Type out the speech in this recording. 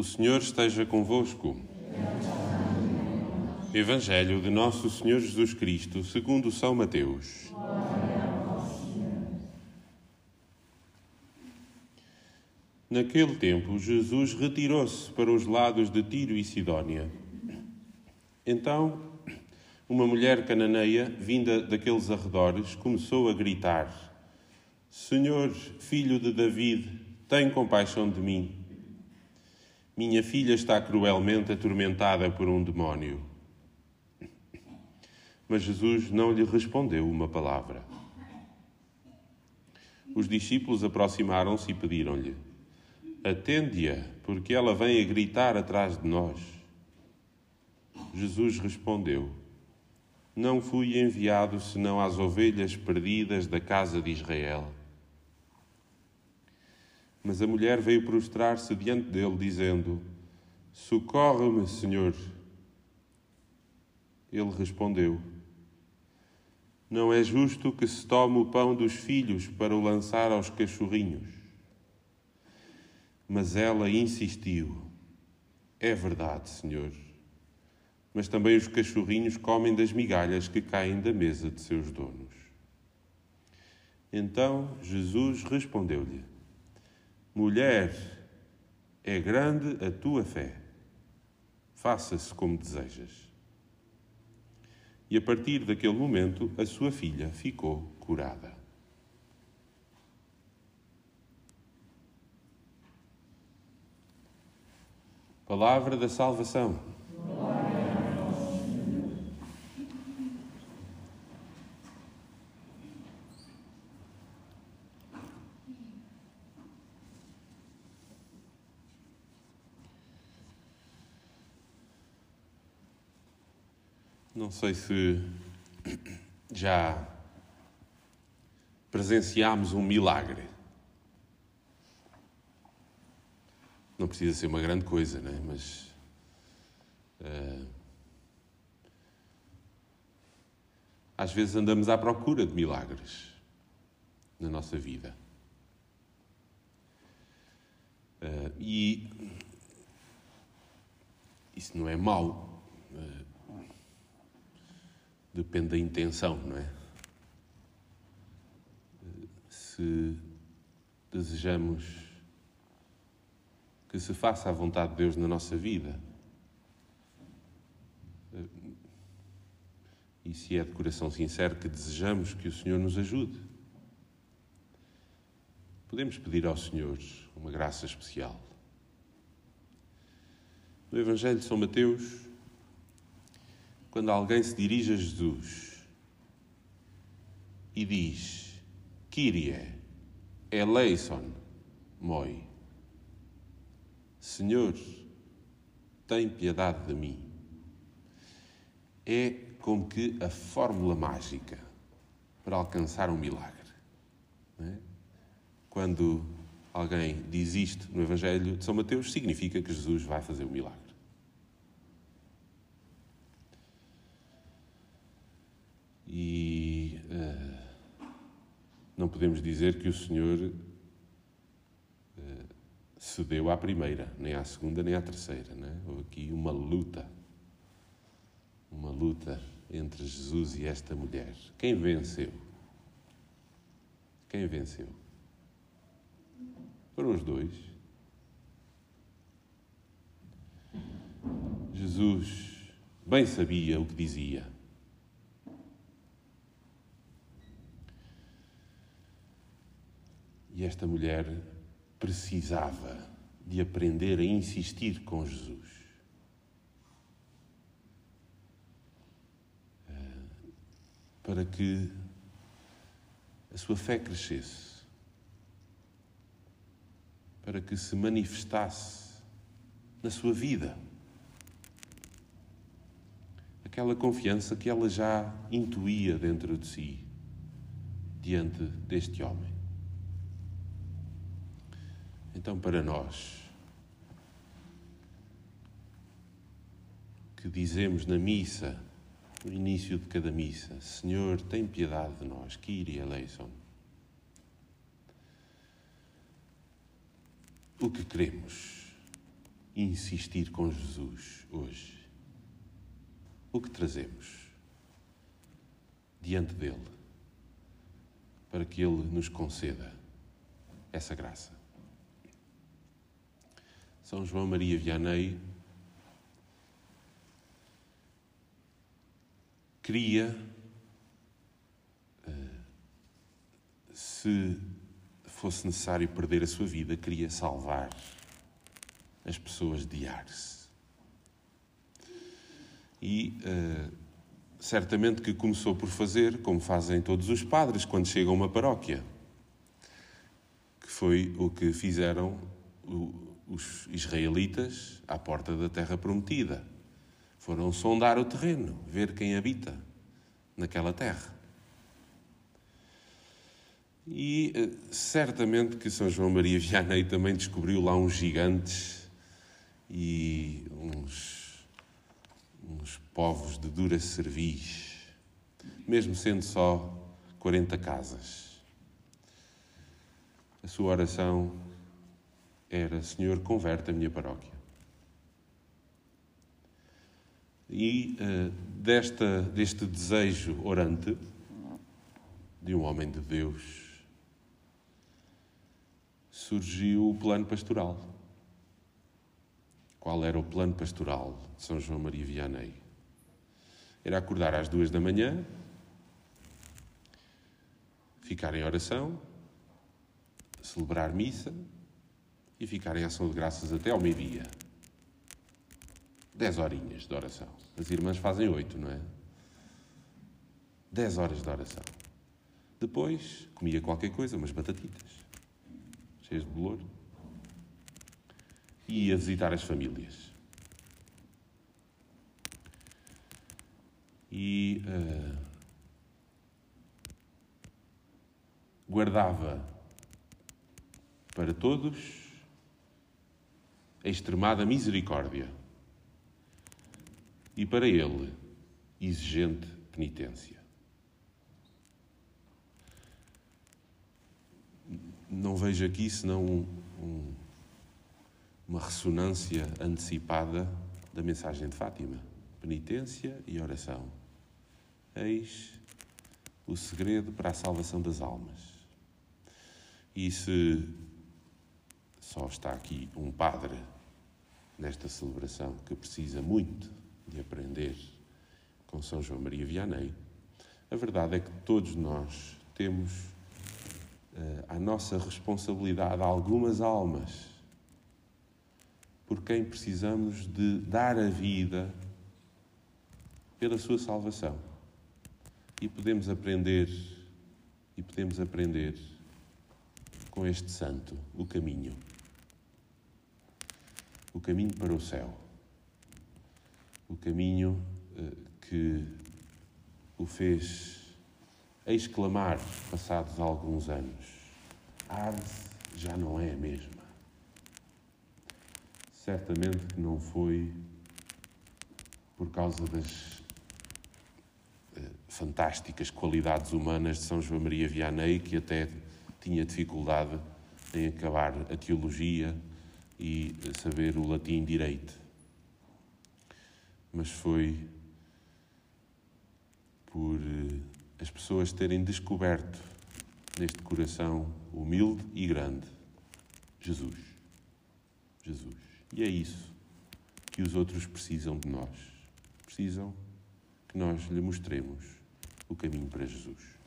O Senhor esteja convosco. Evangelho de Nosso Senhor Jesus Cristo, segundo São Mateus. Naquele tempo, Jesus retirou-se para os lados de Tiro e Sidónia. Então, uma mulher cananeia, vinda daqueles arredores, começou a gritar: Senhor, filho de David, tem compaixão de mim. Minha filha está cruelmente atormentada por um demónio. Mas Jesus não lhe respondeu uma palavra. Os discípulos aproximaram-se e pediram-lhe: Atende-a, porque ela vem a gritar atrás de nós. Jesus respondeu: Não fui enviado senão às ovelhas perdidas da casa de Israel. Mas a mulher veio prostrar-se diante dele, dizendo: Socorre-me, Senhor. Ele respondeu: Não é justo que se tome o pão dos filhos para o lançar aos cachorrinhos. Mas ela insistiu: É verdade, Senhor. Mas também os cachorrinhos comem das migalhas que caem da mesa de seus donos. Então Jesus respondeu-lhe: Mulher, é grande a tua fé. Faça-se como desejas. E a partir daquele momento, a sua filha ficou curada. Palavra da salvação. Não sei se já presenciámos um milagre. Não precisa ser uma grande coisa, né? mas. Uh, às vezes andamos à procura de milagres na nossa vida. Uh, e isso não é mau. Depende da intenção, não é? Se desejamos que se faça a vontade de Deus na nossa vida, e se é de coração sincero que desejamos que o Senhor nos ajude, podemos pedir ao Senhor uma graça especial. No Evangelho de São Mateus, quando alguém se dirige a Jesus e diz: Kyrie, eleison, moi. Senhor, tem piedade de mim. É como que a fórmula mágica para alcançar um milagre. É? Quando alguém diz isto no Evangelho de São Mateus, significa que Jesus vai fazer o milagre. E uh, não podemos dizer que o Senhor uh, cedeu à primeira, nem à segunda, nem à terceira. Né? Houve aqui uma luta. Uma luta entre Jesus e esta mulher. Quem venceu? Quem venceu? Foram os dois. Jesus bem sabia o que dizia. E esta mulher precisava de aprender a insistir com Jesus. Eh, para que a sua fé crescesse, para que se manifestasse na sua vida aquela confiança que ela já intuía dentro de si diante deste homem. Então, para nós, que dizemos na missa, no início de cada missa, Senhor, tem piedade de nós, Kyrie eleison. O que queremos insistir com Jesus hoje? O que trazemos diante dele para que ele nos conceda essa graça? São João Maria Vianney queria, eh, se fosse necessário perder a sua vida, queria salvar as pessoas de Ars. E uh, certamente que começou por fazer, como fazem todos os padres quando chegam a uma paróquia, que foi o que fizeram os israelitas à porta da terra prometida. Foram sondar o terreno, ver quem habita naquela terra. E eh, certamente que São João Maria Vianney também descobriu lá uns gigantes e uns, uns povos de dura cerviz, mesmo sendo só 40 casas. A sua oração era: Senhor, converte a minha paróquia. E uh, desta, deste desejo orante de um homem de Deus surgiu o plano pastoral. Qual era o plano pastoral de São João Maria Vianney? Era acordar às duas da manhã, ficar em oração, celebrar missa e ficar em ação de graças até ao meio-dia. Dez horinhas de oração. As irmãs fazem oito, não é? Dez horas de oração. Depois comia qualquer coisa, umas batatitas cheias de bolor, e ia visitar as famílias. E uh, guardava para todos a extremada misericórdia e para ele exigente penitência. não vejo aqui senão um, um, uma ressonância antecipada da mensagem de Fátima: penitência e oração. Eis o segredo para a salvação das almas. E se só está aqui um padre nesta celebração que precisa muito de aprender com São João Maria Vianney, a verdade é que todos nós temos à nossa responsabilidade algumas almas por quem precisamos de dar a vida pela sua salvação. E podemos aprender e podemos aprender com este santo o caminho. O caminho para o céu. O caminho eh, que o fez exclamar, passados alguns anos: Ars já não é a mesma. Certamente que não foi por causa das eh, fantásticas qualidades humanas de São João Maria Vianney, que até tinha dificuldade em acabar a teologia e saber o latim direito. Mas foi por eh, as pessoas terem descoberto neste coração humilde e grande Jesus. Jesus. E é isso que os outros precisam de nós. Precisam que nós lhe mostremos o caminho para Jesus.